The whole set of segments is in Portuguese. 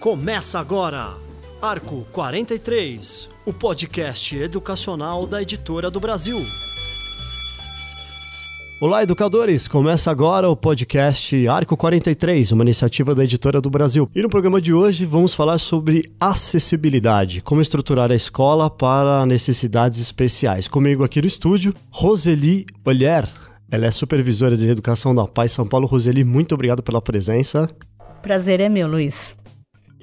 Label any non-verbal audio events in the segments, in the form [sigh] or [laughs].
Começa agora, Arco 43, o podcast educacional da Editora do Brasil. Olá, educadores! Começa agora o podcast Arco 43, uma iniciativa da Editora do Brasil. E no programa de hoje vamos falar sobre acessibilidade, como estruturar a escola para necessidades especiais. Comigo aqui no estúdio, Roseli Olher. Ela é supervisora de educação da Paz São Paulo. Roseli, muito obrigado pela presença. Prazer é meu, Luiz.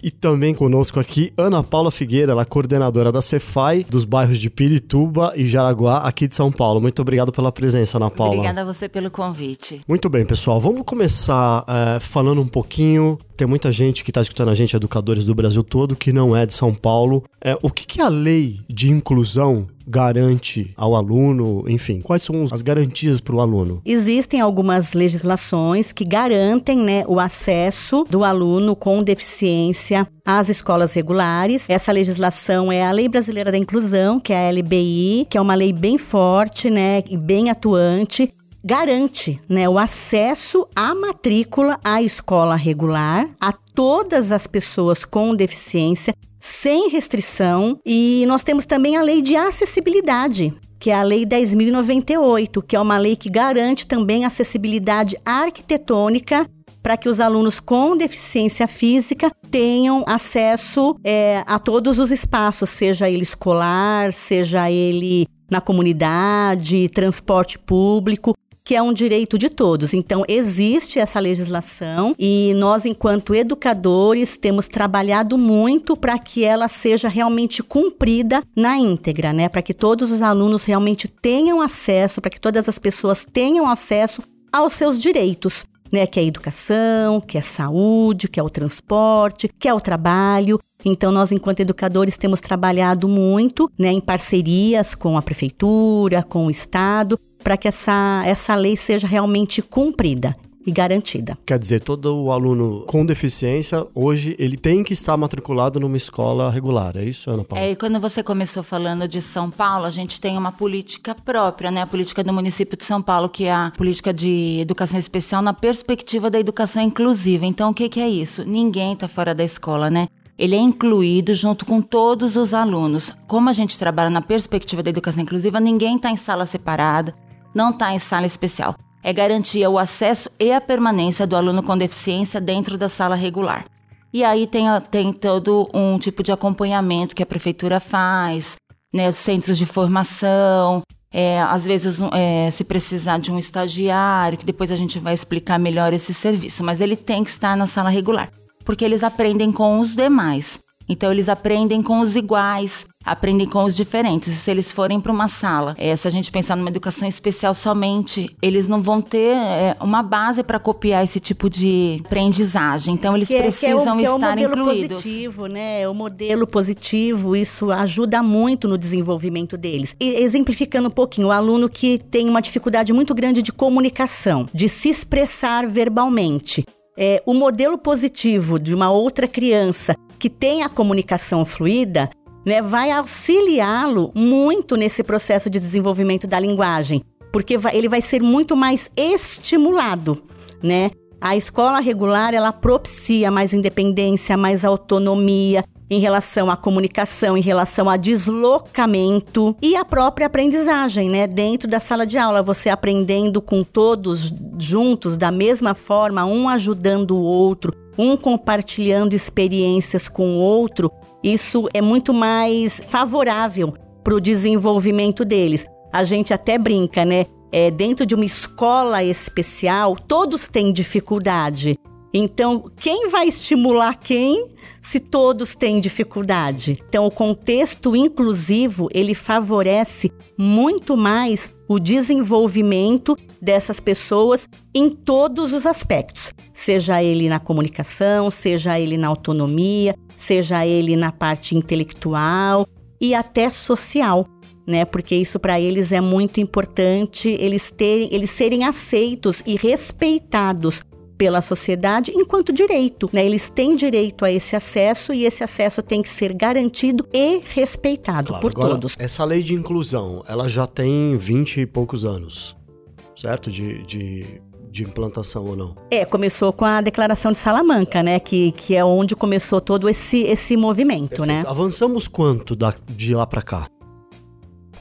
E também conosco aqui, Ana Paula Figueira, ela é coordenadora da Cefai, dos bairros de Pirituba e Jaraguá, aqui de São Paulo. Muito obrigado pela presença, Ana Paula. Obrigada a você pelo convite. Muito bem, pessoal. Vamos começar é, falando um pouquinho. Tem muita gente que está escutando a gente, educadores do Brasil todo, que não é de São Paulo. É, o que, que a lei de inclusão garante ao aluno? Enfim, quais são as garantias para o aluno? Existem algumas legislações que garantem né, o acesso do aluno com deficiência às escolas regulares. Essa legislação é a Lei Brasileira da Inclusão, que é a LBI, que é uma lei bem forte né, e bem atuante garante né, o acesso à matrícula à escola regular a todas as pessoas com deficiência, sem restrição. E nós temos também a lei de acessibilidade, que é a Lei 10.098, que é uma lei que garante também acessibilidade arquitetônica para que os alunos com deficiência física tenham acesso é, a todos os espaços, seja ele escolar, seja ele na comunidade, transporte público que é um direito de todos. Então, existe essa legislação e nós, enquanto educadores, temos trabalhado muito para que ela seja realmente cumprida na íntegra, né? Para que todos os alunos realmente tenham acesso, para que todas as pessoas tenham acesso aos seus direitos. Né, que é a educação, que é a saúde, que é o transporte, que é o trabalho. Então, nós, enquanto educadores, temos trabalhado muito né, em parcerias com a prefeitura, com o Estado, para que essa, essa lei seja realmente cumprida e garantida. Quer dizer, todo o aluno com deficiência, hoje, ele tem que estar matriculado numa escola regular, é isso, Ana Paula? É, e quando você começou falando de São Paulo, a gente tem uma política própria, né? A política do município de São Paulo, que é a política de educação especial na perspectiva da educação inclusiva. Então, o que, que é isso? Ninguém está fora da escola, né? ele é incluído junto com todos os alunos. Como a gente trabalha na perspectiva da educação inclusiva, ninguém está em sala separada, não está em sala especial. É garantir o acesso e a permanência do aluno com deficiência dentro da sala regular. E aí tem, tem todo um tipo de acompanhamento que a prefeitura faz, né, os centros de formação, é, às vezes é, se precisar de um estagiário, que depois a gente vai explicar melhor esse serviço, mas ele tem que estar na sala regular, porque eles aprendem com os demais. Então eles aprendem com os iguais, aprendem com os diferentes. E se eles forem para uma sala, é, se a gente pensar numa educação especial somente, eles não vão ter é, uma base para copiar esse tipo de aprendizagem. Então eles que precisam é, que é o, estar que é o modelo incluídos. positivo, né? O modelo positivo, isso ajuda muito no desenvolvimento deles. E, exemplificando um pouquinho, o aluno que tem uma dificuldade muito grande de comunicação, de se expressar verbalmente. É, o modelo positivo de uma outra criança que tem a comunicação fluida, né, vai auxiliá-lo muito nesse processo de desenvolvimento da linguagem, porque vai, ele vai ser muito mais estimulado, né? A escola regular ela propicia mais independência, mais autonomia, em relação à comunicação, em relação a deslocamento e a própria aprendizagem, né? Dentro da sala de aula, você aprendendo com todos juntos, da mesma forma, um ajudando o outro, um compartilhando experiências com o outro, isso é muito mais favorável para o desenvolvimento deles. A gente até brinca, né? É, dentro de uma escola especial, todos têm dificuldade. Então, quem vai estimular quem se todos têm dificuldade? Então, o contexto inclusivo, ele favorece muito mais o desenvolvimento dessas pessoas em todos os aspectos, seja ele na comunicação, seja ele na autonomia, seja ele na parte intelectual e até social. Né, porque isso para eles é muito importante, eles terem, eles serem aceitos e respeitados pela sociedade enquanto direito. Né? Eles têm direito a esse acesso e esse acesso tem que ser garantido e respeitado claro, por agora, todos. Essa lei de inclusão, ela já tem 20 e poucos anos certo? De, de, de implantação ou não? É, começou com a declaração de Salamanca, né? Que, que é onde começou todo esse, esse movimento, né? Avançamos quanto da, de lá para cá?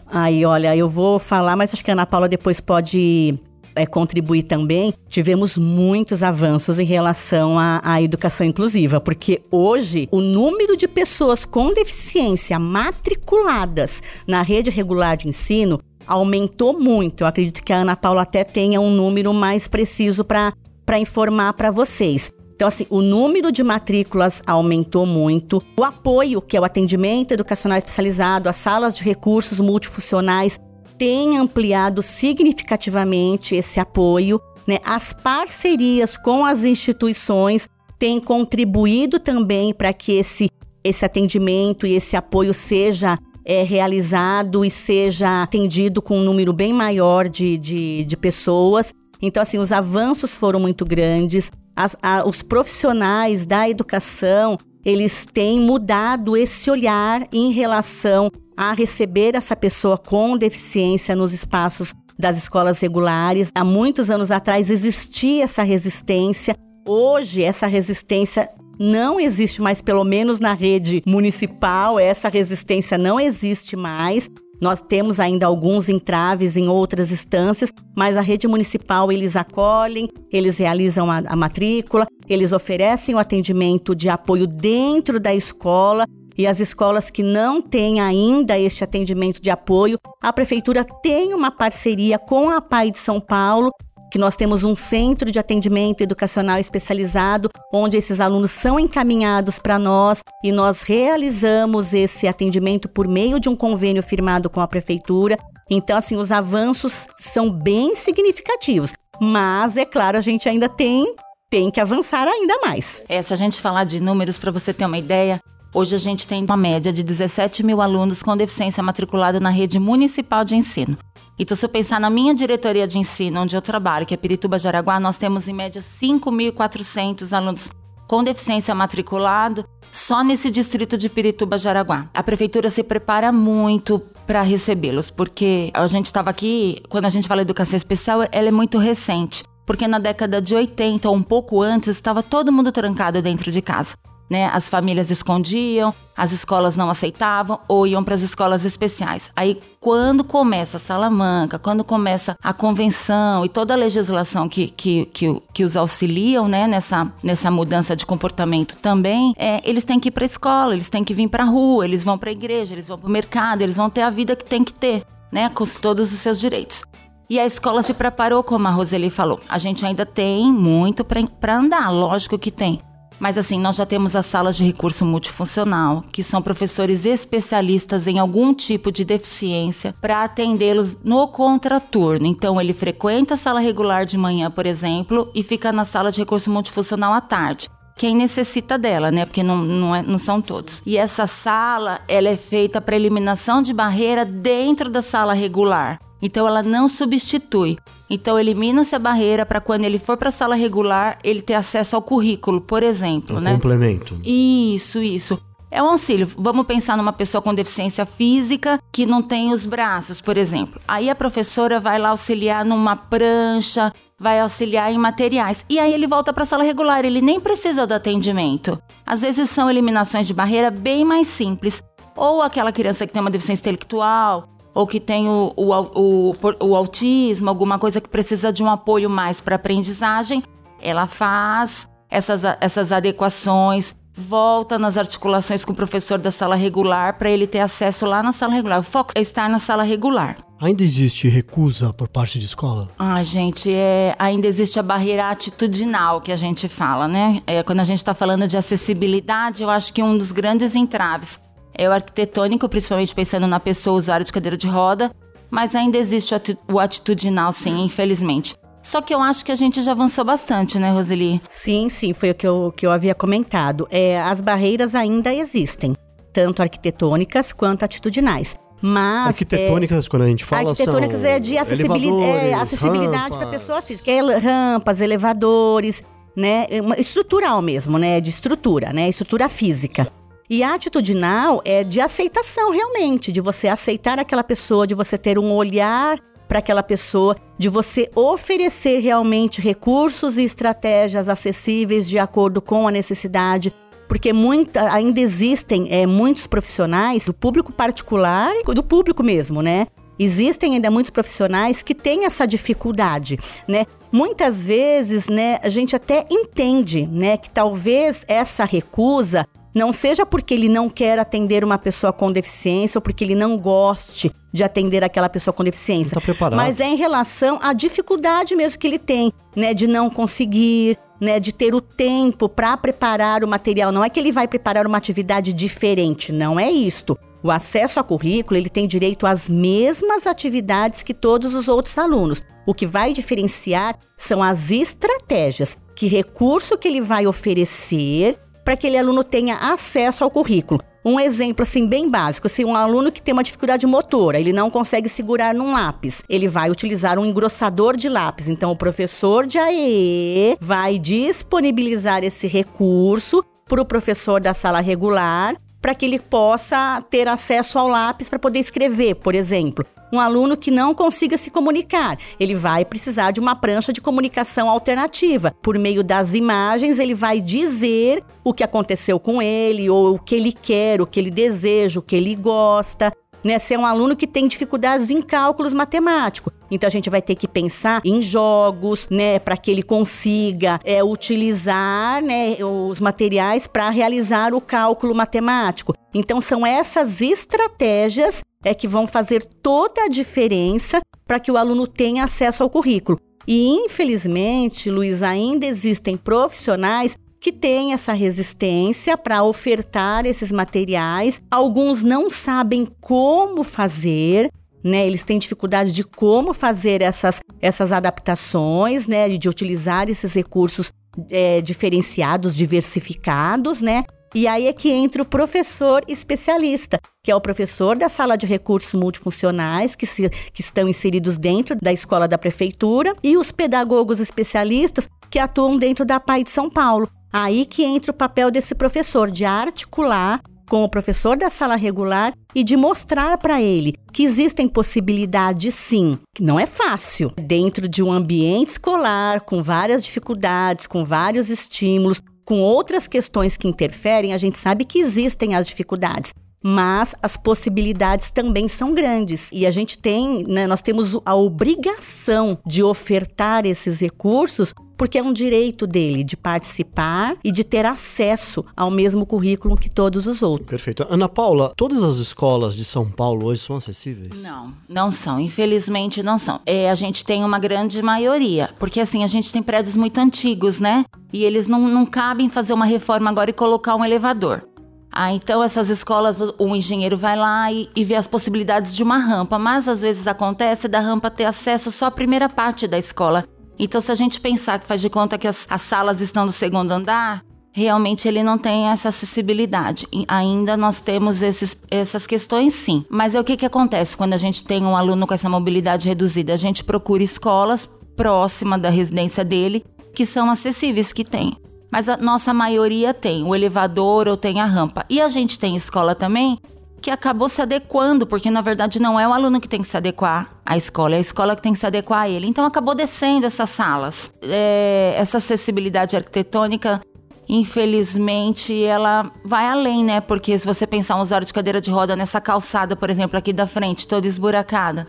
Aí, olha, eu vou falar, mas acho que a Ana Paula depois pode é, contribuir também, tivemos muitos avanços em relação à, à, educação inclusiva, porque hoje o número de pessoas com deficiência matriculadas na rede regular de ensino aumentou muito. Eu acredito que a Ana Paula até tenha um número mais preciso para informar para vocês. Então, assim, o número de matrículas aumentou muito. O apoio, que é o atendimento educacional especializado, as salas de recursos multifuncionais, tem ampliado significativamente esse apoio. Né? As parcerias com as instituições têm contribuído também para que esse, esse atendimento e esse apoio seja é, realizado e seja atendido com um número bem maior de, de, de pessoas. Então, assim, os avanços foram muito grandes. As, a, os profissionais da educação, eles têm mudado esse olhar em relação a receber essa pessoa com deficiência nos espaços das escolas regulares. Há muitos anos atrás existia essa resistência. Hoje, essa resistência não existe mais, pelo menos na rede municipal, essa resistência não existe mais. Nós temos ainda alguns entraves em outras instâncias, mas a rede municipal eles acolhem, eles realizam a, a matrícula, eles oferecem o atendimento de apoio dentro da escola e as escolas que não têm ainda este atendimento de apoio, a prefeitura tem uma parceria com a PAI de São Paulo que nós temos um centro de atendimento educacional especializado, onde esses alunos são encaminhados para nós e nós realizamos esse atendimento por meio de um convênio firmado com a prefeitura. Então, assim, os avanços são bem significativos, mas é claro, a gente ainda tem tem que avançar ainda mais. É, se a gente falar de números para você ter uma ideia, Hoje a gente tem uma média de 17 mil alunos com deficiência matriculados na rede municipal de ensino. Então, se eu pensar na minha diretoria de ensino, onde eu trabalho, que é Pirituba Jaraguá, nós temos em média 5.400 alunos com deficiência matriculado só nesse distrito de Pirituba Jaraguá. A prefeitura se prepara muito para recebê-los, porque a gente estava aqui, quando a gente fala educação especial, ela é muito recente. Porque na década de 80 ou um pouco antes, estava todo mundo trancado dentro de casa né? As famílias escondiam, as escolas não aceitavam ou iam para as escolas especiais. Aí, quando começa a Salamanca, quando começa a convenção e toda a legislação que, que, que, que os auxiliam, né, nessa, nessa mudança de comportamento também, é, eles têm que ir para a escola, eles têm que vir para a rua, eles vão para a igreja, eles vão para o mercado, eles vão ter a vida que tem que ter, né, com todos os seus direitos. E a escola se preparou, como a Roseli falou. A gente ainda tem muito para andar, lógico que tem. Mas assim, nós já temos as salas de recurso multifuncional, que são professores especialistas em algum tipo de deficiência para atendê-los no contraturno. Então, ele frequenta a sala regular de manhã, por exemplo, e fica na sala de recurso multifuncional à tarde quem necessita dela, né? Porque não, não, é, não, são todos. E essa sala, ela é feita para eliminação de barreira dentro da sala regular. Então ela não substitui. Então elimina-se a barreira para quando ele for para a sala regular, ele ter acesso ao currículo, por exemplo, um né? complemento. Isso, isso. É um auxílio. Vamos pensar numa pessoa com deficiência física que não tem os braços, por exemplo. Aí a professora vai lá auxiliar numa prancha, vai auxiliar em materiais. E aí ele volta para a sala regular, ele nem precisa do atendimento. Às vezes são eliminações de barreira bem mais simples. Ou aquela criança que tem uma deficiência intelectual, ou que tem o, o, o, o autismo, alguma coisa que precisa de um apoio mais para aprendizagem, ela faz essas, essas adequações, volta nas articulações com o professor da sala regular para ele ter acesso lá na sala regular. O foco é estar na sala regular. Ainda existe recusa por parte de escola? Ah, gente, é, ainda existe a barreira atitudinal que a gente fala, né? É, quando a gente está falando de acessibilidade, eu acho que um dos grandes entraves é o arquitetônico, principalmente pensando na pessoa usuária de cadeira de roda, mas ainda existe o atitudinal, sim, infelizmente. Só que eu acho que a gente já avançou bastante, né, Roseli? Sim, sim, foi o que eu, que eu havia comentado. É, as barreiras ainda existem, tanto arquitetônicas quanto atitudinais. Mas. Arquitetônicas, é, quando a gente fala. Arquitetônicas é de acessibilidade, é, acessibilidade para pessoa física. É rampas, elevadores, né? É estrutural mesmo, né? De estrutura, né? Estrutura física. E a atitudinal é de aceitação realmente, de você aceitar aquela pessoa, de você ter um olhar para aquela pessoa, de você oferecer realmente recursos e estratégias acessíveis de acordo com a necessidade porque muita, ainda existem é, muitos profissionais do público particular e do público mesmo, né? Existem ainda muitos profissionais que têm essa dificuldade, né? Muitas vezes, né, a gente até entende, né, que talvez essa recusa não seja porque ele não quer atender uma pessoa com deficiência ou porque ele não goste de atender aquela pessoa com deficiência. Tá preparado. Mas é em relação à dificuldade mesmo que ele tem, né, de não conseguir, né, de ter o tempo para preparar o material. Não é que ele vai preparar uma atividade diferente, não é isto. O acesso ao currículo, ele tem direito às mesmas atividades que todos os outros alunos. O que vai diferenciar são as estratégias, que recurso que ele vai oferecer para que aquele aluno tenha acesso ao currículo. Um exemplo assim bem básico, se um aluno que tem uma dificuldade motora, ele não consegue segurar num lápis, ele vai utilizar um engrossador de lápis. Então o professor de AE vai disponibilizar esse recurso para o professor da sala regular para que ele possa ter acesso ao lápis para poder escrever, por exemplo. Um aluno que não consiga se comunicar, ele vai precisar de uma prancha de comunicação alternativa. Por meio das imagens, ele vai dizer o que aconteceu com ele, ou o que ele quer, o que ele deseja, o que ele gosta né? Ser um aluno que tem dificuldades em cálculos matemáticos. Então a gente vai ter que pensar em jogos, né, para que ele consiga é, utilizar, né, os materiais para realizar o cálculo matemático. Então são essas estratégias é que vão fazer toda a diferença para que o aluno tenha acesso ao currículo. E infelizmente, Luiz, ainda existem profissionais que têm essa resistência para ofertar esses materiais. Alguns não sabem como fazer, né? Eles têm dificuldade de como fazer essas, essas adaptações, né? De utilizar esses recursos é, diferenciados, diversificados, né? E aí é que entra o professor especialista, que é o professor da sala de recursos multifuncionais, que, se, que estão inseridos dentro da escola da prefeitura, e os pedagogos especialistas que atuam dentro da PAI de São Paulo. Aí que entra o papel desse professor de articular com o professor da sala regular e de mostrar para ele que existem possibilidades sim, que não é fácil. Dentro de um ambiente escolar com várias dificuldades, com vários estímulos, com outras questões que interferem, a gente sabe que existem as dificuldades. Mas as possibilidades também são grandes e a gente tem, né, nós temos a obrigação de ofertar esses recursos porque é um direito dele de participar e de ter acesso ao mesmo currículo que todos os outros. Perfeito. Ana Paula, todas as escolas de São Paulo hoje são acessíveis? Não, não são. Infelizmente não são. É, a gente tem uma grande maioria, porque assim, a gente tem prédios muito antigos, né? E eles não, não cabem fazer uma reforma agora e colocar um elevador. Ah, então essas escolas, o engenheiro vai lá e, e, vê as possibilidades de uma rampa, mas às vezes acontece da rampa ter acesso só à primeira parte da escola então, se a gente pensar que faz de conta que as, as salas estão no segundo andar, realmente ele não tem essa acessibilidade. E ainda nós temos esses, essas questões, sim. Mas é o que, que acontece quando a gente tem um aluno com essa mobilidade reduzida? A gente procura escolas próximas da residência dele que são acessíveis, que tem. Mas a nossa maioria tem o elevador ou tem a rampa. E a gente tem escola também que acabou se adequando, porque na verdade não é o aluno que tem que se adequar à escola, é a escola que tem que se adequar a ele. Então acabou descendo essas salas. É, essa acessibilidade arquitetônica, infelizmente, ela vai além, né? Porque se você pensar um usuário de cadeira de roda nessa calçada, por exemplo, aqui da frente, toda esburacada,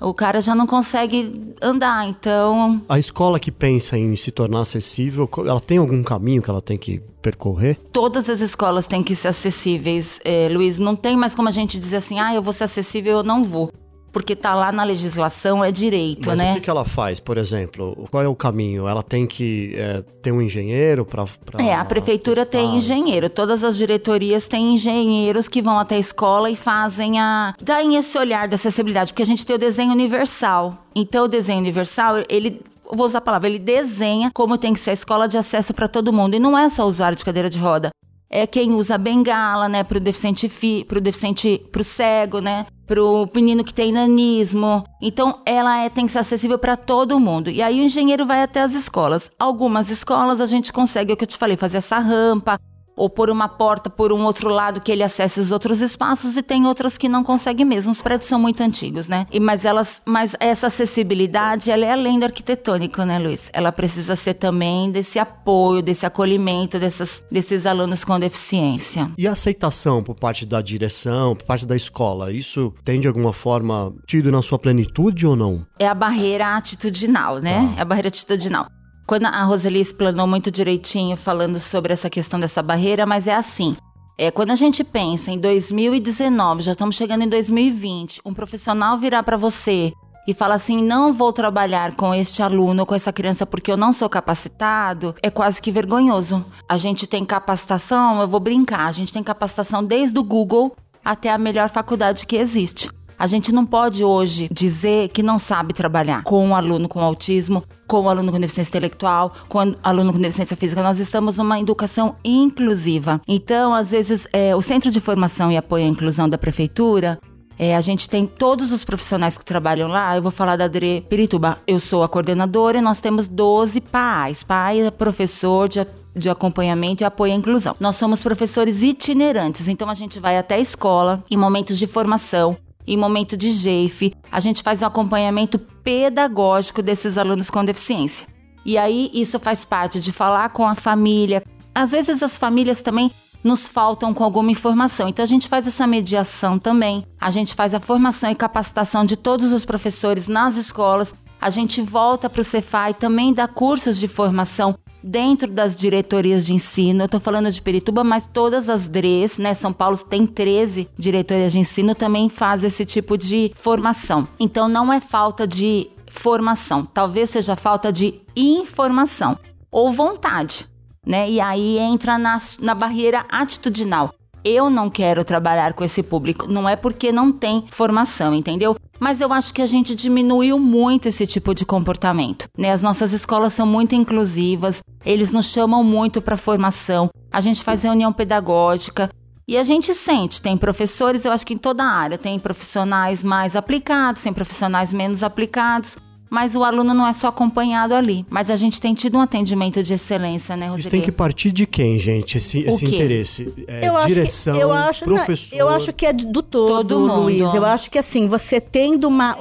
o cara já não consegue andar, então. A escola que pensa em se tornar acessível, ela tem algum caminho que ela tem que percorrer? Todas as escolas têm que ser acessíveis, é, Luiz. Não tem mais como a gente dizer assim, ah, eu vou ser acessível, eu não vou porque tá lá na legislação, é direito, Mas né? Mas o que, que ela faz, por exemplo? Qual é o caminho? Ela tem que é, ter um engenheiro para. É, a prefeitura tem engenheiro. Todas as diretorias têm engenheiros que vão até a escola e fazem a. daem esse olhar da acessibilidade, porque a gente tem o desenho universal. Então, o desenho universal, ele vou usar a palavra, ele desenha como tem que ser a escola de acesso para todo mundo. E não é só usuário de cadeira de roda é quem usa bengala, né, pro deficiente fi, pro deficiente, pro cego, né, pro menino que tem nanismo. Então, ela é, tem que ser acessível para todo mundo. E aí o engenheiro vai até as escolas. Algumas escolas a gente consegue, é o que eu te falei, fazer essa rampa, ou por uma porta por um outro lado que ele acesse os outros espaços e tem outras que não consegue mesmo. Os prédios são muito antigos, né? E mas elas, mas essa acessibilidade, ela é além do arquitetônico, né, Luiz? Ela precisa ser também desse apoio, desse acolhimento dessas, desses alunos com deficiência. E a aceitação por parte da direção, por parte da escola, isso tem de alguma forma tido na sua plenitude ou não? É a barreira atitudinal, né? Ah. É a barreira atitudinal. Quando a Roseli explanou muito direitinho falando sobre essa questão dessa barreira, mas é assim. É, quando a gente pensa em 2019, já estamos chegando em 2020, um profissional virar para você e fala assim: não vou trabalhar com este aluno, com essa criança, porque eu não sou capacitado, é quase que vergonhoso. A gente tem capacitação, eu vou brincar, a gente tem capacitação desde o Google até a melhor faculdade que existe. A gente não pode hoje dizer que não sabe trabalhar com um aluno com autismo, com um aluno com deficiência intelectual, com um aluno com deficiência física. Nós estamos numa educação inclusiva. Então, às vezes, é, o Centro de Formação e Apoio à Inclusão da Prefeitura é, a gente tem todos os profissionais que trabalham lá. Eu vou falar da Adri Pirituba. Eu sou a coordenadora e nós temos 12 pais. Pai é professor de de acompanhamento e apoio à inclusão. Nós somos professores itinerantes, então a gente vai até a escola em momentos de formação, em momento de GEIF, a gente faz um acompanhamento pedagógico desses alunos com deficiência. E aí isso faz parte de falar com a família. Às vezes as famílias também nos faltam com alguma informação. Então a gente faz essa mediação também. A gente faz a formação e capacitação de todos os professores nas escolas. A gente volta para o Cefai também dá cursos de formação dentro das diretorias de ensino. Eu estou falando de Perituba, mas todas as DREs, né? São Paulo tem 13 diretorias de ensino, também faz esse tipo de formação. Então não é falta de formação, talvez seja falta de informação ou vontade né? E aí entra na, na barreira atitudinal. Eu não quero trabalhar com esse público. Não é porque não tem formação, entendeu? Mas eu acho que a gente diminuiu muito esse tipo de comportamento. Né? As nossas escolas são muito inclusivas, eles nos chamam muito para formação, a gente faz reunião pedagógica. E a gente sente, tem professores, eu acho que em toda a área, tem profissionais mais aplicados, tem profissionais menos aplicados mas o aluno não é só acompanhado ali. Mas a gente tem tido um atendimento de excelência, né, Roseli? Isso tem que partir de quem, gente, esse, esse interesse? É, eu direção, acho que, eu acho, professor... Não, eu acho que é do todo, todo mundo. Luiz. Eu acho que, assim, você tendo uma...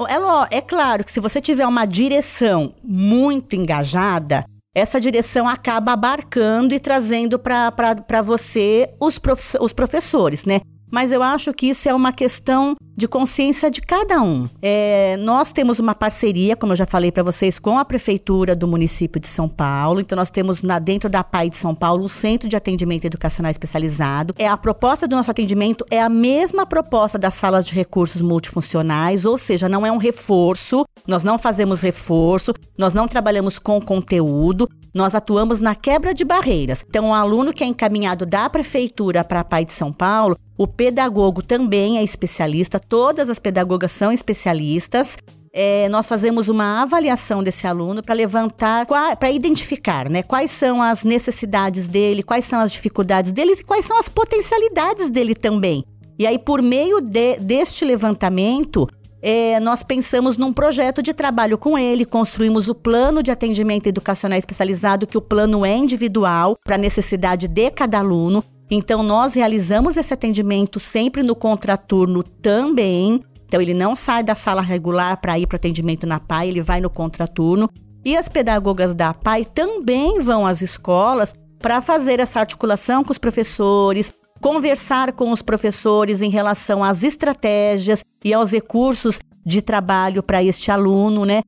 É, é claro que se você tiver uma direção muito engajada, essa direção acaba abarcando e trazendo para você os, prof, os professores, né? Mas eu acho que isso é uma questão de consciência de cada um. É, nós temos uma parceria, como eu já falei para vocês, com a prefeitura do município de São Paulo. Então nós temos na, dentro da PAI de São Paulo o Centro de Atendimento Educacional Especializado. É a proposta do nosso atendimento é a mesma proposta das salas de recursos multifuncionais, ou seja, não é um reforço. Nós não fazemos reforço, nós não trabalhamos com conteúdo, nós atuamos na quebra de barreiras. Então, o aluno que é encaminhado da prefeitura para a PAI de São Paulo, o pedagogo também é especialista, todas as pedagogas são especialistas. É, nós fazemos uma avaliação desse aluno para levantar, para identificar né, quais são as necessidades dele, quais são as dificuldades dele e quais são as potencialidades dele também. E aí, por meio de, deste levantamento, é, nós pensamos num projeto de trabalho com ele, construímos o plano de atendimento educacional especializado, que o plano é individual para a necessidade de cada aluno. Então, nós realizamos esse atendimento sempre no contraturno também. Então, ele não sai da sala regular para ir para atendimento na PAI, ele vai no contraturno. E as pedagogas da PAI também vão às escolas para fazer essa articulação com os professores, conversar com os professores em relação às estratégias e aos recursos de trabalho para este aluno, né?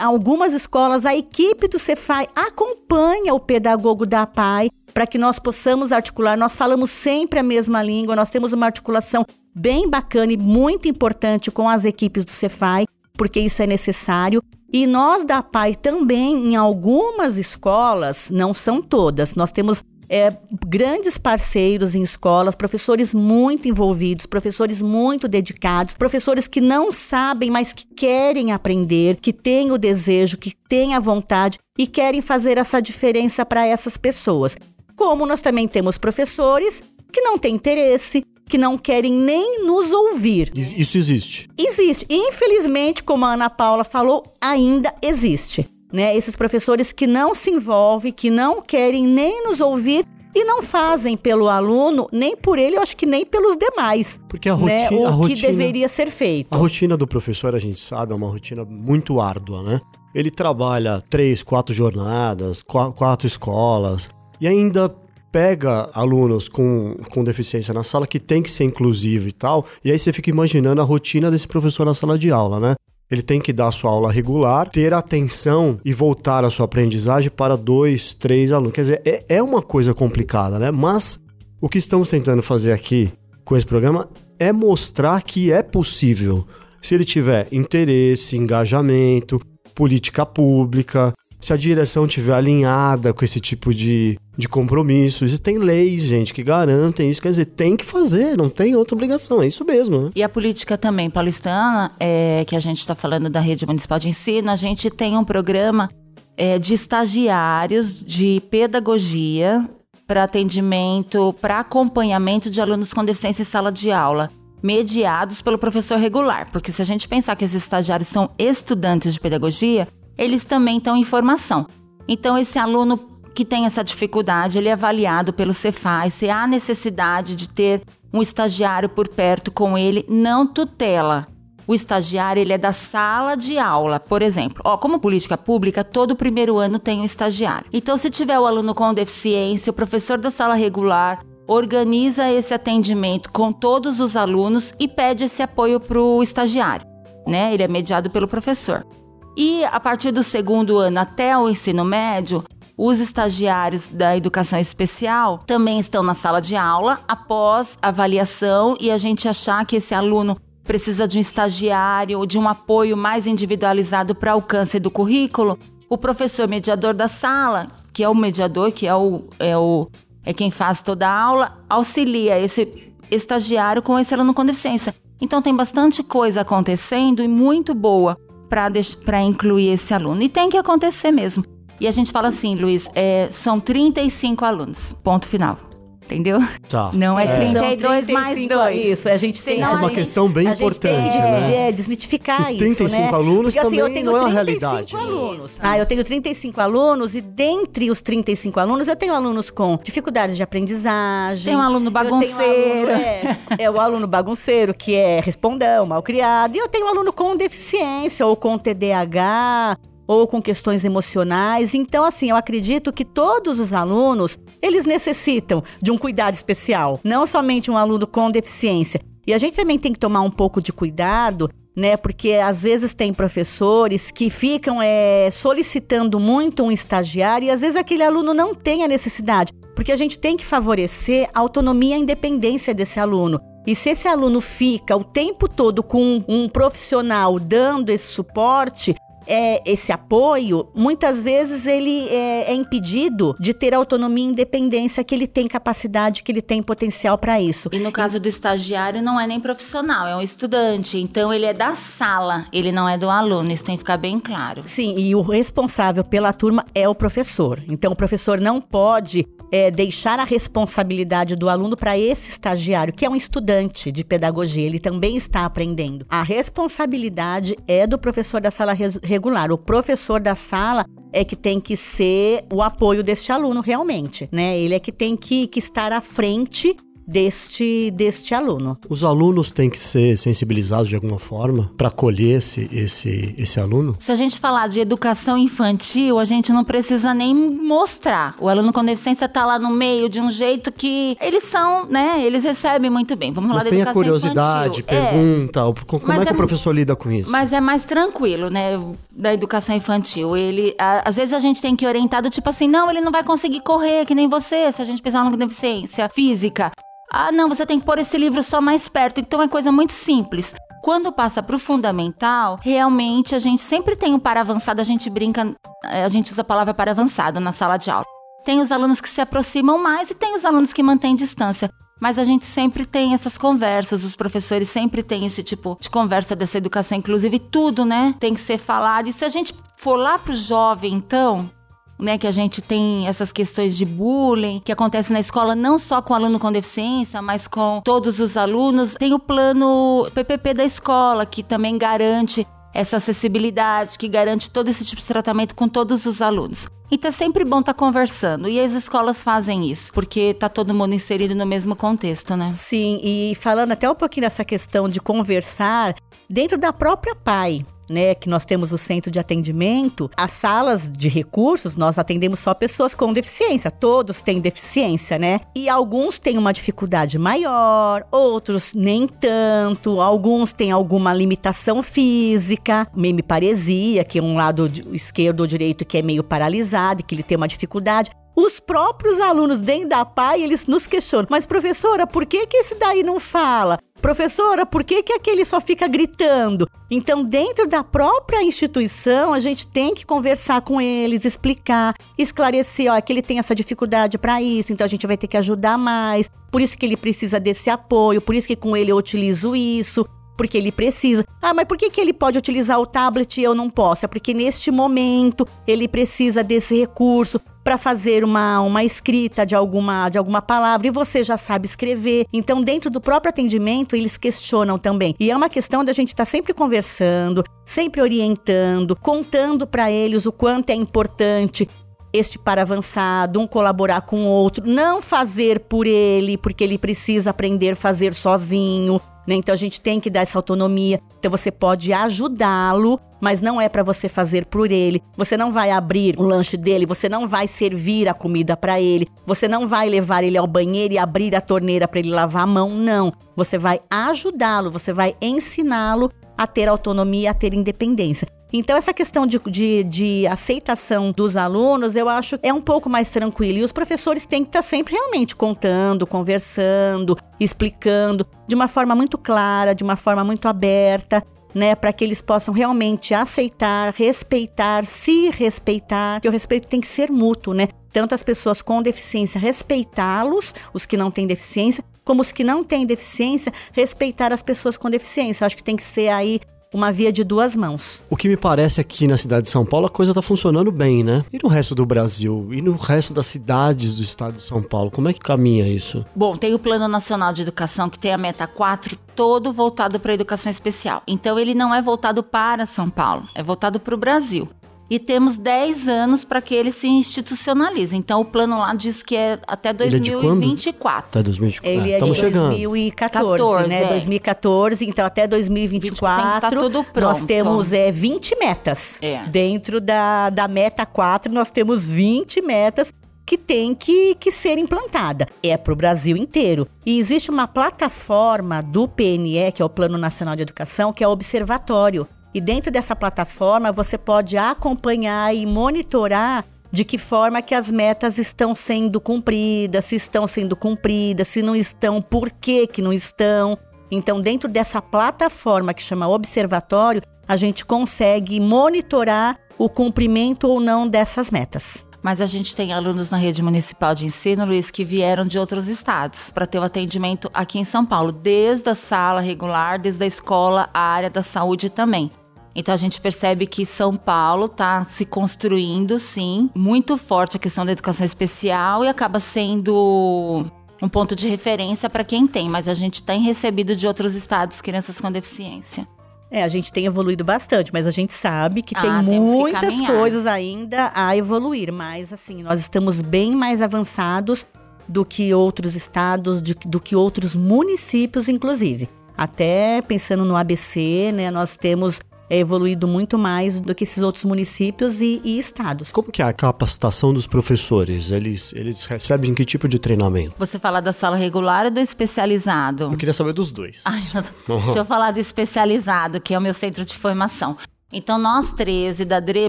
algumas escolas, a equipe do Cefai acompanha o pedagogo da PAI para que nós possamos articular. Nós falamos sempre a mesma língua, nós temos uma articulação bem bacana e muito importante com as equipes do Cefai, porque isso é necessário. E nós da PAI também, em algumas escolas, não são todas, nós temos é, grandes parceiros em escolas, professores muito envolvidos, professores muito dedicados, professores que não sabem, mas que querem aprender, que têm o desejo, que têm a vontade e querem fazer essa diferença para essas pessoas. Como nós também temos professores que não têm interesse, que não querem nem nos ouvir. Isso existe. Existe. Infelizmente, como a Ana Paula falou, ainda existe. Né? Esses professores que não se envolvem, que não querem nem nos ouvir e não fazem pelo aluno, nem por ele, eu acho que nem pelos demais. Porque a rotina, né? o a rotina, que deveria ser feito. A rotina do professor, a gente sabe, é uma rotina muito árdua, né? Ele trabalha três, quatro jornadas, quatro escolas e ainda pega alunos com, com deficiência na sala que tem que ser inclusivo e tal, e aí você fica imaginando a rotina desse professor na sala de aula, né? Ele tem que dar sua aula regular, ter atenção e voltar a sua aprendizagem para dois, três alunos. Quer dizer, é, é uma coisa complicada, né? Mas o que estamos tentando fazer aqui com esse programa é mostrar que é possível. Se ele tiver interesse, engajamento, política pública, se a direção tiver alinhada com esse tipo de, de compromisso. Existem leis, gente, que garantem isso. Quer dizer, tem que fazer, não tem outra obrigação. É isso mesmo. Né? E a política também paulistana, é, que a gente está falando da rede municipal de ensino, a gente tem um programa é, de estagiários de pedagogia para atendimento, para acompanhamento de alunos com deficiência em sala de aula mediados pelo professor regular, porque se a gente pensar que esses estagiários são estudantes de pedagogia, eles também estão em formação. Então, esse aluno que tem essa dificuldade, ele é avaliado pelo Cefaz, se há necessidade de ter um estagiário por perto com ele, não tutela. O estagiário ele é da sala de aula, por exemplo. Ó, como política pública, todo primeiro ano tem um estagiário. Então, se tiver o aluno com deficiência, o professor da sala regular organiza esse atendimento com todos os alunos e pede esse apoio para o estagiário. Né? Ele é mediado pelo professor. E a partir do segundo ano até o ensino médio, os estagiários da educação especial também estão na sala de aula após avaliação e a gente achar que esse aluno precisa de um estagiário ou de um apoio mais individualizado para alcance do currículo, o professor mediador da sala, que é o mediador, que é o, é o é quem faz toda a aula, auxilia esse estagiário com esse aluno com deficiência. Então tem bastante coisa acontecendo e muito boa para incluir esse aluno. E tem que acontecer mesmo. E a gente fala assim, Luiz, é, são 35 alunos, ponto final. Entendeu? Tá. Não é, é. 32 mais 2. Isso, a gente tem. Essa é uma questão bem importante, tem, né? É, desmitificar isso. 35 né? alunos Porque, assim, também eu tenho não é a realidade. alunos. Ah, eu tenho 35 alunos e dentre os 35 alunos eu tenho alunos com dificuldades de aprendizagem. Tem um aluno bagunceiro. Um aluno, é, é o aluno bagunceiro que é respondão, mal criado. E eu tenho um aluno com deficiência ou com TDAH ou com questões emocionais. Então, assim, eu acredito que todos os alunos, eles necessitam de um cuidado especial, não somente um aluno com deficiência. E a gente também tem que tomar um pouco de cuidado, né? Porque às vezes tem professores que ficam é, solicitando muito um estagiário e às vezes aquele aluno não tem a necessidade. Porque a gente tem que favorecer a autonomia e a independência desse aluno. E se esse aluno fica o tempo todo com um profissional dando esse suporte, é, esse apoio, muitas vezes ele é, é, impedido de ter autonomia e independência que ele tem capacidade, que ele tem potencial para isso. E no caso do estagiário, não é nem profissional, é um estudante. Então ele é da sala, ele não é do aluno. Isso tem que ficar bem claro. Sim, e o responsável pela turma é o professor. Então o professor não pode é, deixar a responsabilidade do aluno para esse estagiário, que é um estudante de pedagogia, ele também está aprendendo. A responsabilidade é do professor da sala regular. O professor da sala é que tem que ser o apoio deste aluno realmente, né? Ele é que tem que, que estar à frente deste, deste aluno. Os alunos têm que ser sensibilizados de alguma forma para acolher esse, esse, esse aluno? Se a gente falar de educação infantil, a gente não precisa nem mostrar. O aluno com deficiência está lá no meio de um jeito que eles são, né? Eles recebem muito bem. Vamos falar Mas da tem educação a curiosidade, infantil. pergunta. É. Como Mas é que é, o professor lida com isso? Mas é mais tranquilo, né? Da educação infantil. Ele, a, às vezes a gente tem que orientar do tipo assim, não, ele não vai conseguir correr que nem você, se a gente pensar no deficiência física. Ah, não, você tem que pôr esse livro só mais perto. Então é coisa muito simples. Quando passa para o fundamental, realmente a gente sempre tem um para avançado, a gente brinca, eh, a gente usa a palavra para avançado na sala de aula. Tem os alunos que se aproximam mais e tem os alunos que mantêm distância. Mas a gente sempre tem essas conversas, os professores sempre têm esse tipo de conversa dessa educação inclusive tudo, né? Tem que ser falado. E se a gente for lá pro jovem, então, né, que a gente tem essas questões de bullying que acontece na escola não só com aluno com deficiência, mas com todos os alunos. Tem o plano PPP da escola que também garante essa acessibilidade, que garante todo esse tipo de tratamento com todos os alunos. Então é sempre bom estar tá conversando. E as escolas fazem isso, porque tá todo mundo inserido no mesmo contexto, né? Sim, e falando até um pouquinho dessa questão de conversar dentro da própria PAI né, que nós temos o centro de atendimento, as salas de recursos, nós atendemos só pessoas com deficiência, todos têm deficiência, né? E alguns têm uma dificuldade maior, outros nem tanto, alguns têm alguma limitação física, memiparesia, que é um lado esquerdo ou direito que é meio paralisado, que ele tem uma dificuldade. Os próprios alunos dentro da PAI, eles nos questionam, mas professora, por que que esse daí não fala? Professora, por que, que aquele só fica gritando? Então, dentro da própria instituição, a gente tem que conversar com eles, explicar, esclarecer, ó, que ele tem essa dificuldade para isso, então a gente vai ter que ajudar mais. Por isso que ele precisa desse apoio, por isso que com ele eu utilizo isso porque ele precisa. Ah, mas por que, que ele pode utilizar o tablet e eu não posso? É porque neste momento ele precisa desse recurso para fazer uma, uma escrita de alguma, de alguma palavra e você já sabe escrever. Então, dentro do próprio atendimento, eles questionam também. E é uma questão da gente estar tá sempre conversando, sempre orientando, contando para eles o quanto é importante este para avançado, um colaborar com o outro, não fazer por ele, porque ele precisa aprender a fazer sozinho. Né? Então a gente tem que dar essa autonomia. Então você pode ajudá-lo, mas não é para você fazer por ele. Você não vai abrir o lanche dele, você não vai servir a comida para ele, você não vai levar ele ao banheiro e abrir a torneira para ele lavar a mão, não. Você vai ajudá-lo, você vai ensiná-lo a ter autonomia, a ter independência. Então, essa questão de, de, de, aceitação dos alunos, eu acho é um pouco mais tranquilo. E os professores têm que estar sempre realmente contando, conversando, explicando de uma forma muito clara, de uma forma muito aberta. Né, para que eles possam realmente aceitar, respeitar, se respeitar, que o respeito tem que ser mútuo, né? Tanto as pessoas com deficiência respeitá-los, os que não têm deficiência, como os que não têm deficiência respeitar as pessoas com deficiência. Acho que tem que ser aí uma via de duas mãos. O que me parece aqui na cidade de São Paulo, a coisa tá funcionando bem, né? E no resto do Brasil? E no resto das cidades do estado de São Paulo? Como é que caminha isso? Bom, tem o Plano Nacional de Educação, que tem a meta 4, todo voltado para a educação especial. Então, ele não é voltado para São Paulo, é voltado para o Brasil e temos 10 anos para que ele se institucionalize. Então o plano lá diz que é até 2024. Até 2024. Ele é, é de chegando. 2014, 14, né? É. 2014, então até 2024 tá tudo pronto. nós temos é, 20 metas. É. Dentro da, da meta 4, nós temos 20 metas que tem que, que ser implantada. É para o Brasil inteiro. E existe uma plataforma do PNE, que é o Plano Nacional de Educação, que é o Observatório. E dentro dessa plataforma você pode acompanhar e monitorar de que forma que as metas estão sendo cumpridas, se estão sendo cumpridas, se não estão, por que que não estão. Então, dentro dessa plataforma que chama Observatório, a gente consegue monitorar o cumprimento ou não dessas metas. Mas a gente tem alunos na rede municipal de ensino, Luiz, que vieram de outros estados para ter o atendimento aqui em São Paulo, desde a sala regular, desde a escola, a área da saúde também. Então a gente percebe que São Paulo está se construindo, sim, muito forte a questão da educação especial e acaba sendo um ponto de referência para quem tem, mas a gente tem recebido de outros estados crianças com deficiência. É, a gente tem evoluído bastante, mas a gente sabe que ah, tem muitas que coisas ainda a evoluir. Mas, assim, nós estamos bem mais avançados do que outros estados, de, do que outros municípios, inclusive. Até pensando no ABC, né, nós temos é evoluído muito mais do que esses outros municípios e, e, estados. Como que é a capacitação dos professores? Eles, eles recebem que tipo de treinamento? Você fala da sala regular ou do especializado? Eu queria saber dos dois. Ai, uhum. Deixa eu falar do especializado, que é o meu centro de formação. Então, nós 13 da DRE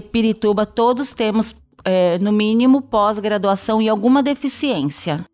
Pirituba, todos temos, é, no mínimo, pós-graduação e alguma deficiência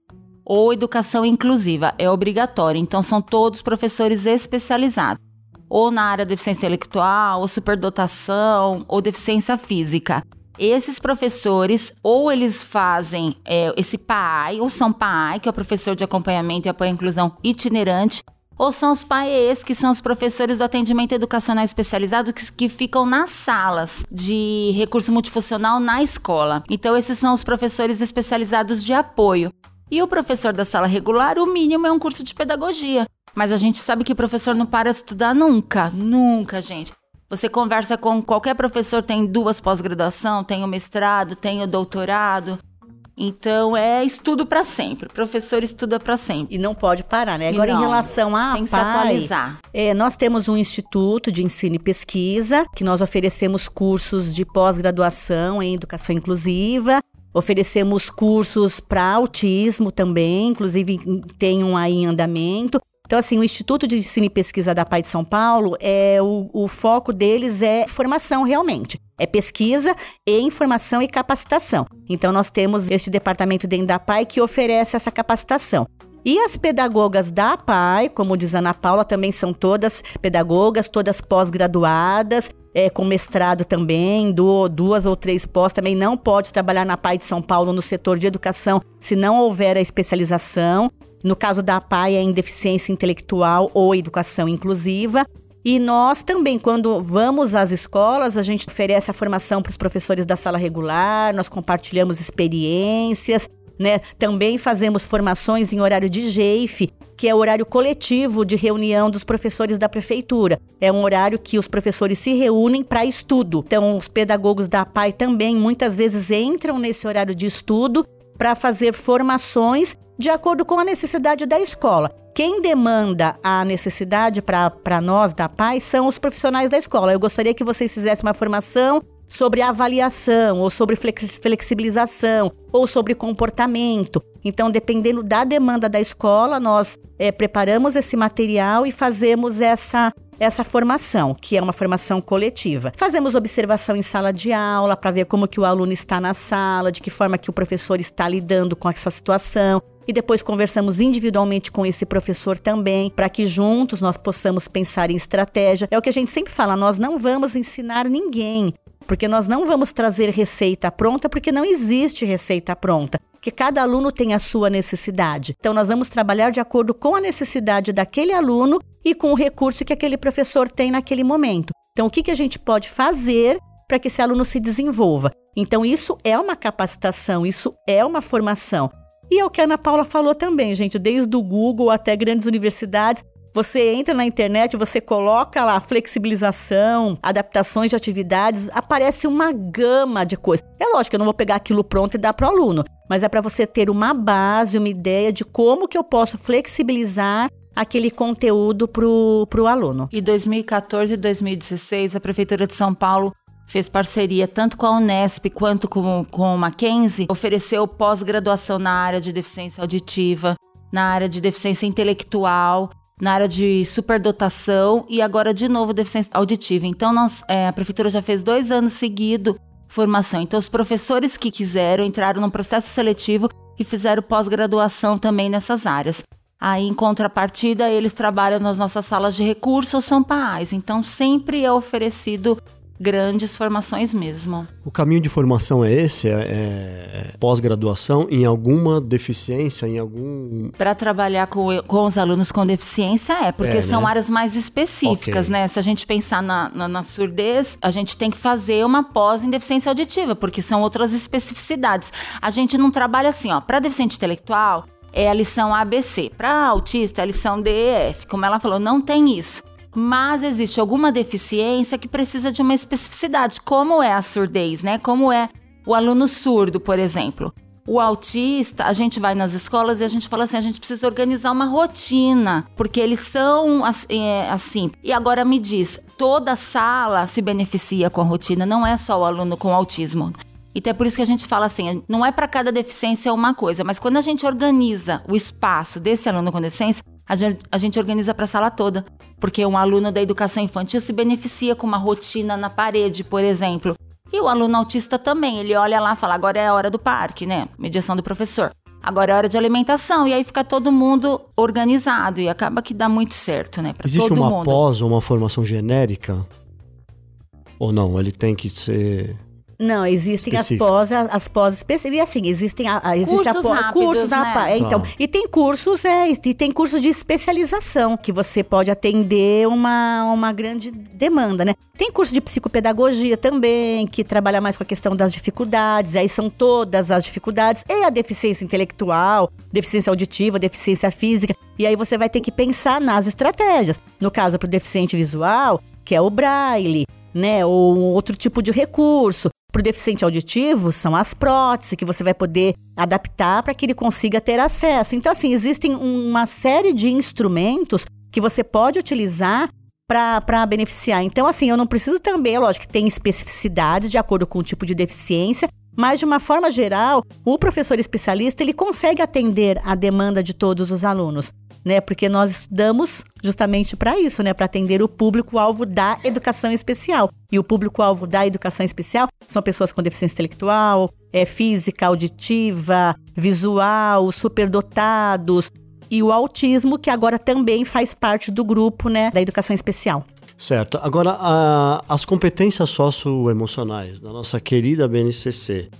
ou educação inclusiva. É obrigatório. Então, são todos professores especializados ou na área de deficiência intelectual, ou superdotação, ou deficiência física. Esses professores, ou eles fazem é, esse PAI, ou são PAI, que é o professor de acompanhamento e apoio à inclusão itinerante, ou são os PAEs, que são os professores do atendimento educacional especializado que, que, ficam nas salas de recurso multifuncional na escola. Então, esses são os professores especializados de apoio. E o professor da sala regular, o mínimo é um curso de pedagogia. Mas a gente sabe que o professor não para de estudar nunca, nunca, gente. Você conversa com qualquer professor, tem duas pós-graduação, tem o mestrado, tem o doutorado. Então é estudo para sempre. O professor estuda para sempre. E não pode parar, né? Agora, não, em relação a tem que se atualizar. É, nós temos um instituto de ensino e pesquisa que nós oferecemos cursos de pós-graduação em educação inclusiva. Oferecemos cursos para autismo também, inclusive tem um aí em andamento. Então, assim, o Instituto de Ensino e Pesquisa da PAI de São Paulo, é o, o foco deles é formação realmente. É pesquisa e informação e capacitação. Então, nós temos este departamento dentro da PAI que oferece essa capacitação. E as pedagogas da PAI, como diz Ana Paula, também são todas pedagogas, todas pós-graduadas, é, com mestrado também, do, duas ou três pós, também não pode trabalhar na PAI de São Paulo no setor de educação se não houver a especialização. No caso da PAI, é em deficiência intelectual ou educação inclusiva. E nós também, quando vamos às escolas, a gente oferece a formação para os professores da sala regular, nós compartilhamos experiências, né? Também fazemos formações em horário de GEIF, que é o horário coletivo de reunião dos professores da prefeitura. É um horário que os professores se reúnem para estudo. Então, os pedagogos da PAI também muitas vezes entram nesse horário de estudo para fazer formações de acordo com a necessidade da escola. Quem demanda a necessidade para nós da PAI são os profissionais da escola. Eu gostaria que vocês fizessem uma formação sobre avaliação, ou sobre flexibilização, ou sobre comportamento. Então, dependendo da demanda da escola, nós é, preparamos esse material e fazemos essa essa formação, que é uma formação coletiva. Fazemos observação em sala de aula para ver como que o aluno está na sala, de que forma que o professor está lidando com essa situação. E depois conversamos individualmente com esse professor também, para que juntos nós possamos pensar em estratégia. É o que a gente sempre fala, nós não vamos ensinar ninguém, porque nós não vamos trazer receita pronta, porque não existe receita pronta que cada aluno tem a sua necessidade. Então, nós vamos trabalhar de acordo com a necessidade daquele aluno e com o recurso que aquele professor tem naquele momento. Então, o que, que a gente pode fazer para que esse aluno se desenvolva? Então, isso é uma capacitação, isso é uma formação. E é o que a Ana Paula falou também, gente, desde o Google até grandes universidades, você entra na internet, você coloca lá flexibilização, adaptações de atividades, aparece uma gama de coisas. É lógico eu não vou pegar aquilo pronto e dar para o aluno, mas é para você ter uma base, uma ideia de como que eu posso flexibilizar aquele conteúdo para o aluno. E 2014 e 2016, a Prefeitura de São Paulo fez parceria tanto com a Unesp quanto com, com o Mackenzie, ofereceu pós-graduação na área de deficiência auditiva, na área de deficiência intelectual, na área de superdotação e agora de novo deficiência auditiva. Então nós, é, a prefeitura já fez dois anos seguido formação. Então os professores que quiseram entraram num processo seletivo e fizeram pós-graduação também nessas áreas. Aí, em contrapartida, eles trabalham nas nossas salas de recursos ou são pais. Então, sempre é oferecido grandes formações mesmo. O caminho de formação é esse? É, é pós-graduação em alguma deficiência, em algum... Para trabalhar com, com os alunos com deficiência é, porque é, são né? áreas mais específicas, okay. né? Se a gente pensar na, na, na, surdez, a gente tem que fazer uma pós em deficiência auditiva, porque são outras especificidades. A gente não trabalha assim, ó, para deficiente intelectual, é a lição ABC. Para autista, é a lição DEF. Como ela falou, não tem isso mas existe alguma deficiência que precisa de uma especificidade, como é a surdez, né? Como é o aluno surdo, por exemplo. O autista, a gente vai nas escolas e a gente fala assim: a gente precisa organizar uma rotina, porque eles são é, assim. E agora me diz: toda sala se beneficia com a rotina, não é só o aluno com autismo. Então é por isso que a gente fala assim: não é para cada deficiência uma coisa, mas quando a gente organiza o espaço desse aluno com deficiência, a gente, a gente organiza para a sala toda, porque um aluno da educação infantil se beneficia com uma rotina na parede, por exemplo. E o aluno autista também, ele olha lá e fala: agora é a hora do parque, né? Mediação do professor. Agora é hora de alimentação. E aí fica todo mundo organizado e acaba que dá muito certo, né? Pra Existe uma mundo. pós ou uma formação genérica? Ou não? Ele tem que ser não, existem as pós, as pós específicas. E assim, existem a, a existe cursos a pós, rápidos, cursos né? na, é, então, e tem cursos, é, e tem cursos de especialização que você pode atender uma, uma grande demanda, né? Tem curso de psicopedagogia também, que trabalha mais com a questão das dificuldades, aí são todas as dificuldades, e a deficiência intelectual, deficiência auditiva, deficiência física, e aí você vai ter que pensar nas estratégias. No caso, para o deficiente visual, que é o braille, né? Ou um outro tipo de recurso. Para o deficiente auditivo, são as próteses que você vai poder adaptar para que ele consiga ter acesso. Então, assim, existem uma série de instrumentos que você pode utilizar para beneficiar. Então, assim, eu não preciso também, lógico que tem especificidades de acordo com o tipo de deficiência, mas de uma forma geral, o professor especialista ele consegue atender a demanda de todos os alunos né? Porque nós estudamos justamente para isso, né? Para atender o público-alvo da educação especial. E o público-alvo da educação especial são pessoas com deficiência intelectual, é, física, auditiva, visual, superdotados e o autismo, que agora também faz parte do grupo, né, da educação especial. Certo. Agora, a, as competências socioemocionais da nossa querida BNCC,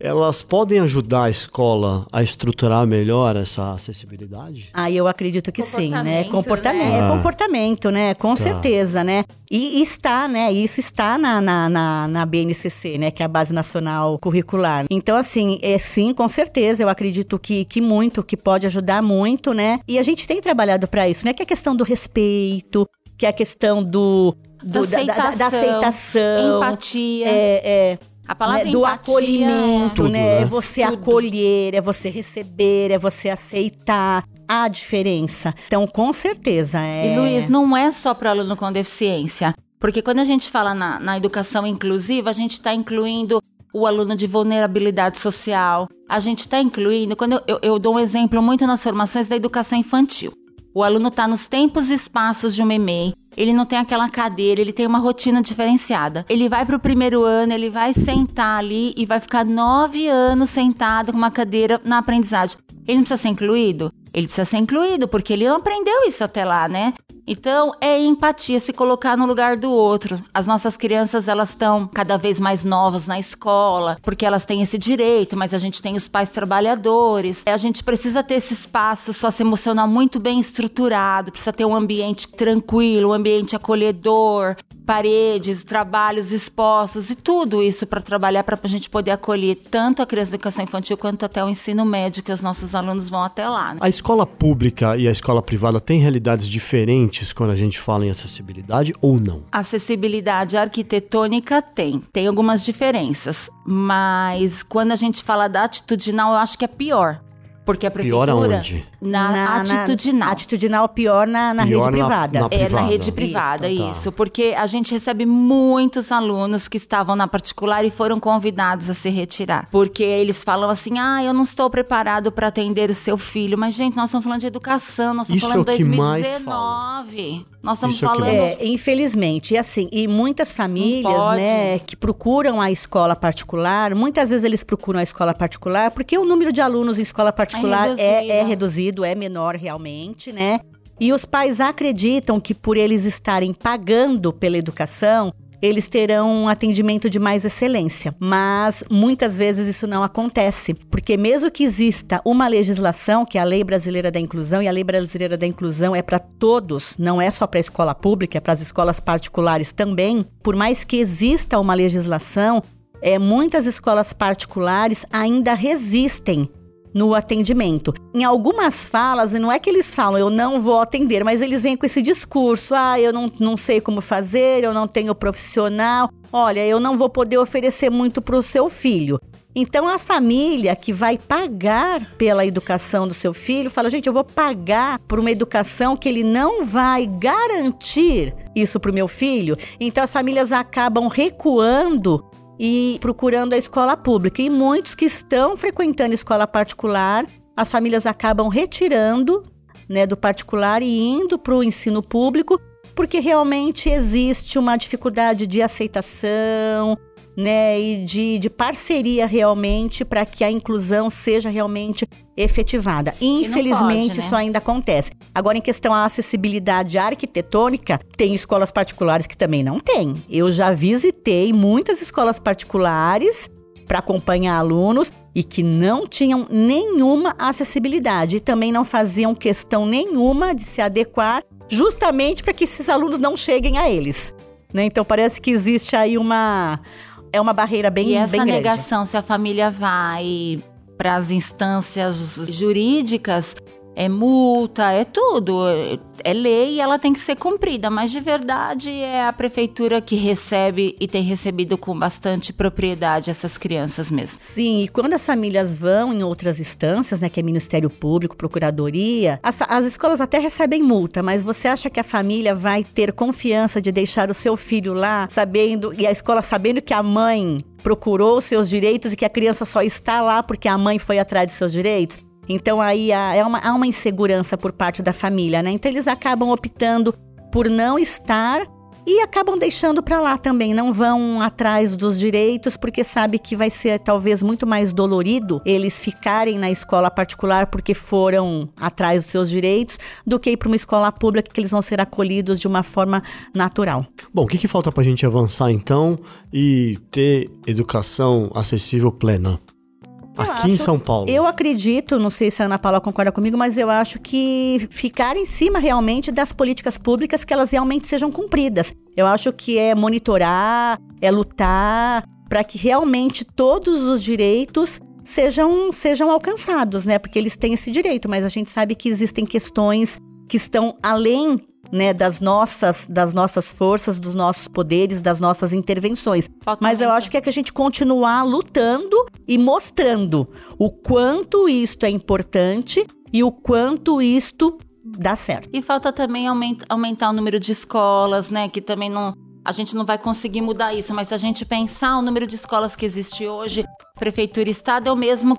elas podem ajudar a escola a estruturar melhor essa acessibilidade? Ah, eu acredito que sim, né? Comportamento, né? É comportamento, né? Com tá. certeza, né? E, está, né? Isso está na, na, na, na, BNCC, né? Que é a Base Nacional Curricular. Então, assim, é sim, com certeza, eu acredito que, que muito, que pode ajudar muito, né? E a gente tem trabalhado para isso, né? Que é a questão do respeito, que é a questão do, do da, aceitação, da, da, aceitação, empatia. É, é, a palavra né, do acolhimento, é... né? É você Tudo. acolher, é você receber, é você aceitar a diferença. Então, com certeza é. E Luiz, não é só para aluno com deficiência. Porque quando a gente fala na, na educação inclusiva, a gente está incluindo o aluno de vulnerabilidade social. A gente está incluindo, quando eu, eu, eu, dou um exemplo muito nas formações da educação infantil. O aluno está nos tempos e espaços de um EMEI, ele não tem aquela cadeira, ele tem uma rotina diferenciada. Ele vai para o primeiro ano, ele vai sentar ali e vai ficar nove anos sentado com uma cadeira na aprendizagem. Ele não precisa ser incluído? Ele precisa ser incluído, porque ele não aprendeu isso até lá, né? Então, é empatia, se colocar no lugar do outro. As nossas crianças, elas estão cada vez mais novas na escola, porque elas têm esse direito, mas a gente tem os pais trabalhadores. A gente precisa ter esse espaço socioemocional muito bem estruturado, precisa ter um ambiente tranquilo, um ambiente acolhedor, paredes, trabalhos expostos e tudo isso para trabalhar para a gente poder acolher tanto a criança da educação infantil quanto até o ensino médio, que os nossos alunos vão até lá. Né? A escola pública e a escola privada têm realidades diferentes quando a gente fala em acessibilidade ou não? Acessibilidade arquitetônica tem, tem algumas diferenças, mas quando a gente fala da atitudinal, eu acho que é pior. Porque a prefeitura. Pior aonde? Na, na atitudinal. Na, atitudinal pior na, na pior rede privada. Na, na é, na rede privada, isso, tá. isso. Porque a gente recebe muitos alunos que estavam na particular e foram convidados a se retirar. Porque eles falam assim: ah, eu não estou preparado para atender o seu filho. Mas, gente, nós estamos falando de educação, nós estamos isso falando de é 2019. Nós estamos isso falando. É, é, infelizmente. E assim, e muitas famílias, né, que procuram a escola particular, muitas vezes eles procuram a escola particular porque o número de alunos em escola particular é, é, é reduzido, é menor realmente, né? E os pais acreditam que por eles estarem pagando pela educação, eles terão um atendimento de mais excelência. Mas muitas vezes isso não acontece, porque mesmo que exista uma legislação, que é a Lei Brasileira da Inclusão, e a Lei Brasileira da Inclusão é para todos, não é só para a escola pública, é para as escolas particulares também, por mais que exista uma legislação, é, muitas escolas particulares ainda resistem no atendimento. Em algumas falas, não é que eles falam eu não vou atender, mas eles vêm com esse discurso: ah, eu não, não sei como fazer, eu não tenho profissional, olha, eu não vou poder oferecer muito para o seu filho. Então a família que vai pagar pela educação do seu filho fala: gente, eu vou pagar por uma educação que ele não vai garantir isso para o meu filho. Então as famílias acabam recuando e procurando a escola pública. E muitos que estão frequentando escola particular, as famílias acabam retirando né, do particular e indo para o ensino público, porque realmente existe uma dificuldade de aceitação, né, e de, de parceria realmente para que a inclusão seja realmente efetivada. Infelizmente, pode, né? isso ainda acontece. Agora, em questão à acessibilidade arquitetônica, tem escolas particulares que também não tem. Eu já visitei muitas escolas particulares para acompanhar alunos e que não tinham nenhuma acessibilidade e também não faziam questão nenhuma de se adequar justamente para que esses alunos não cheguem a eles. Né? Então parece que existe aí uma é uma barreira bem, e essa bem negação, se a família vai para as instâncias jurídicas, é multa, é tudo. É lei e ela tem que ser cumprida, mas de verdade é a prefeitura que recebe e tem recebido com bastante propriedade essas crianças mesmo. Sim, e quando as famílias vão em outras instâncias, né, que é Ministério Público, Procuradoria, as, as escolas até recebem multa, mas você acha que a família vai ter confiança de deixar o seu filho lá, sabendo, e a escola sabendo que a mãe procurou seus direitos e que a criança só está lá porque a mãe foi atrás de seus direitos? Então aí há, é uma, há uma insegurança por parte da família, né? Então eles acabam optando por não estar e acabam deixando para lá também, não vão atrás dos direitos porque sabe que vai ser talvez muito mais dolorido eles ficarem na escola particular porque foram atrás dos seus direitos do que ir para uma escola pública que eles vão ser acolhidos de uma forma natural. Bom, o que, que falta para a gente avançar então e ter educação acessível plena? Aqui acho, em São Paulo. Eu acredito, não sei se a Ana Paula concorda comigo, mas eu acho que ficar em cima realmente das políticas públicas que elas realmente sejam cumpridas. Eu acho que é monitorar, é lutar para que realmente todos os direitos sejam, sejam alcançados, né? Porque eles têm esse direito, mas a gente sabe que existem questões que estão além né, das nossas, das nossas forças, dos nossos poderes, das nossas intervenções. Falta Mas eu acho que é que a gente continuar lutando e mostrando o quanto isto é importante e o quanto isto dá certo. E falta também aumentar, aumentar o número de escolas, né, que também não a gente não vai conseguir mudar isso, mas se a gente pensar o número de escolas que existe hoje, prefeitura e estado é o mesmo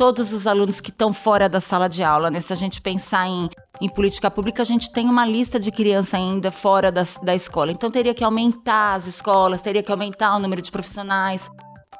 todos os alunos que estão fora da sala de aula, né? Se a gente pensar em, em política pública, a gente tem uma lista de criança ainda fora da, da escola. Então teria que aumentar as escolas, teria que aumentar o número de profissionais.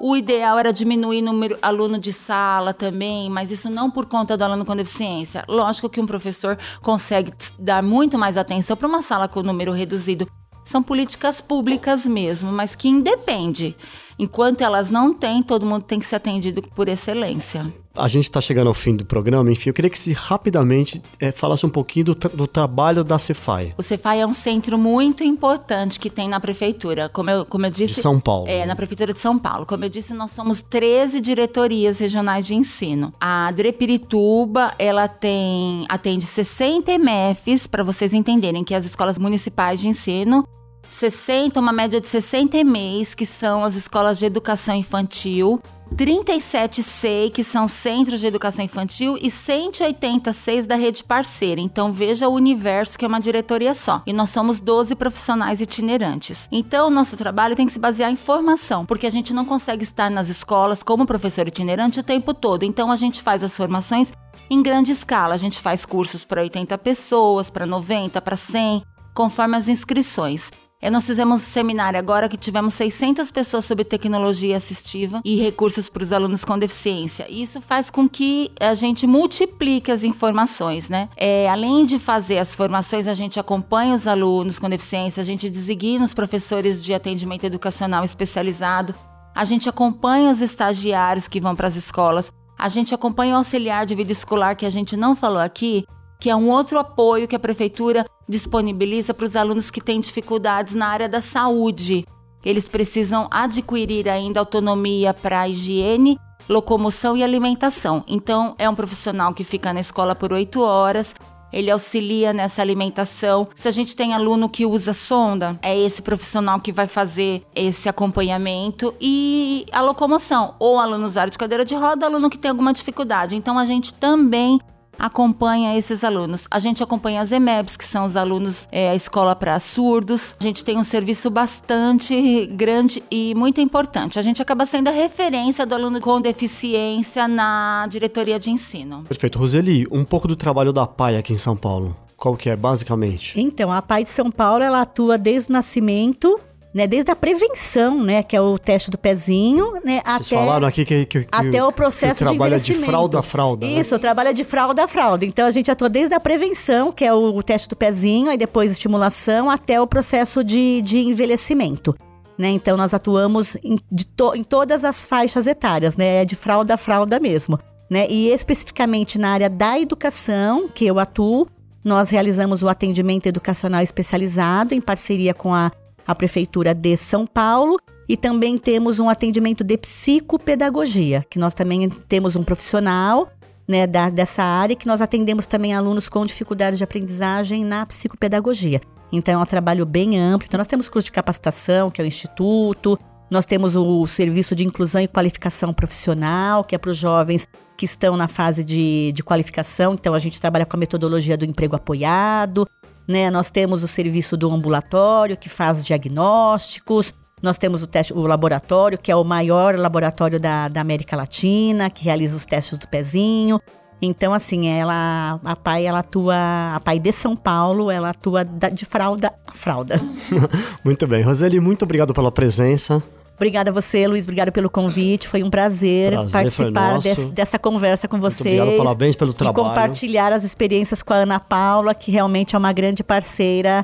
O ideal era diminuir o número aluno de sala também, mas isso não por conta do aluno com deficiência. Lógico que um professor consegue dar muito mais atenção para uma sala com número reduzido. São políticas públicas mesmo, mas que independe. Enquanto elas não têm, todo mundo tem que ser atendido por excelência. A gente está chegando ao fim do programa, enfim, eu queria que se rapidamente é, falasse um pouquinho do, do, trabalho da Cefai. O Cefai é um centro muito importante que tem na prefeitura, como eu, como eu disse. De São Paulo. É, na prefeitura de São Paulo. Como eu disse, nós somos 13 diretorias regionais de ensino. A Drepirituba, ela tem atende 60 MFs, para vocês entenderem que as escolas municipais de ensino 60, uma média de 60 EMEIs, que são as escolas de educação infantil, 37 SEI, que são centros de educação infantil, e 186 da rede parceira. Então veja o universo que é uma diretoria só. E nós somos 12 profissionais itinerantes. Então o nosso trabalho tem que se basear em formação, porque a gente não consegue estar nas escolas como professor itinerante o tempo todo. Então a gente faz as formações em grande escala. A gente faz cursos para 80 pessoas, para 90, para 100, conforme as inscrições. É, nós fizemos um seminário agora que tivemos 600 pessoas sobre tecnologia assistiva e recursos para os alunos com deficiência. Isso faz com que a gente multiplique as informações, né? É, além de fazer as formações, a gente acompanha os alunos com deficiência, a gente designa os professores de atendimento educacional especializado, a gente acompanha os estagiários que vão para as escolas, a gente acompanha o auxiliar de vida escolar que a gente não falou aqui, que é um outro apoio que a prefeitura disponibiliza para os alunos que têm dificuldades na área da saúde. Eles precisam adquirir ainda autonomia para higiene, locomoção e alimentação. Então, é um profissional que fica na escola por oito horas, ele auxilia nessa alimentação. Se a gente tem aluno que usa sonda, é esse profissional que vai fazer esse acompanhamento e a locomoção, ou aluno usar de cadeira de roda, aluno que tem alguma dificuldade. Então a gente também acompanha esses alunos. A gente acompanha as EMEBs, que são os alunos, é, a escola para surdos. A gente tem um serviço bastante grande e muito importante. A gente acaba sendo a referência do aluno com deficiência na diretoria de ensino. Perfeito. Roseli, um pouco do trabalho da PAI aqui em São Paulo. Qual que é, basicamente? Então, a PAI de São Paulo, ela atua desde o nascimento né? Desde a prevenção, né? Que é o teste do pezinho, né? Vocês até, falaram aqui que, que, que até o processo que de envelhecimento. de fralda a fralda. Né? Isso, né? trabalha de fralda a fralda. Então a gente atua desde a prevenção, que é o teste do pezinho, aí depois estimulação, até o processo de, de envelhecimento. Né? Então nós atuamos em, to, em todas as faixas etárias, né? É de fralda a fralda mesmo. Né? E especificamente na área da educação, que eu atuo, nós realizamos o atendimento educacional especializado em parceria com a a Prefeitura de São Paulo. E também temos um atendimento de psicopedagogia, que nós também temos um profissional né, da, dessa área que nós atendemos também alunos com dificuldades de aprendizagem na psicopedagogia. Então é um trabalho bem amplo. Então nós temos curso de capacitação, que é o Instituto, nós temos o serviço de inclusão e qualificação profissional, que é para os jovens que estão na fase de, de qualificação. Então a gente trabalha com a metodologia do emprego apoiado. Né? Nós temos o serviço do ambulatório, que faz diagnósticos. Nós temos o, teste, o laboratório, que é o maior laboratório da, da América Latina, que realiza os testes do pezinho. Então, assim, ela, a pai, ela atua, a pai de São Paulo, ela atua de fralda a fralda. [laughs] muito bem. Roseli, muito obrigado pela presença. Obrigada a você, Luiz. Obrigada pelo convite. Foi um prazer, prazer participar desse, dessa conversa com vocês. Muito obrigado, parabéns pelo trabalho. E compartilhar as experiências com a Ana Paula, que realmente é uma grande parceira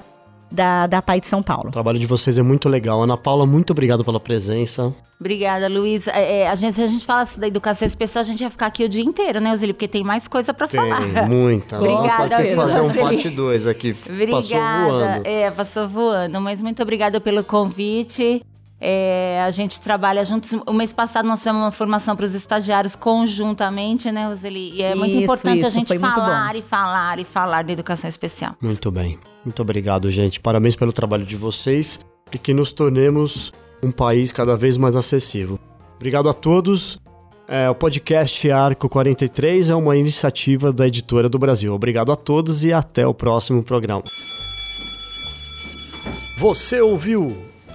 da, da PAI de São Paulo. O trabalho de vocês é muito legal. Ana Paula, muito obrigado pela presença. Obrigada, Luiz. É, é a gente, se a gente falasse da educação especial, a gente ia ficar aqui o dia inteiro, né, Osílio? Porque tem mais coisa para falar. Tem, [laughs] muita. obrigada, Nossa, tem que fazer um parte 2 aqui. Obrigada. Passou voando. É, passou voando. Mas muito obrigada pelo convite. É, a gente trabalha juntos. O mês passado nós fizemos uma formação para os estagiários conjuntamente, né, Roseli? E é muito isso, importante isso, a gente falar e falar e falar da educação especial. Muito bem. Muito obrigado, gente. Parabéns pelo trabalho de vocês e que nos tornemos um país cada vez mais acessível. Obrigado a todos. É, o podcast Arco 43 é uma iniciativa da Editora do Brasil. Obrigado a todos e até o próximo programa. Você ouviu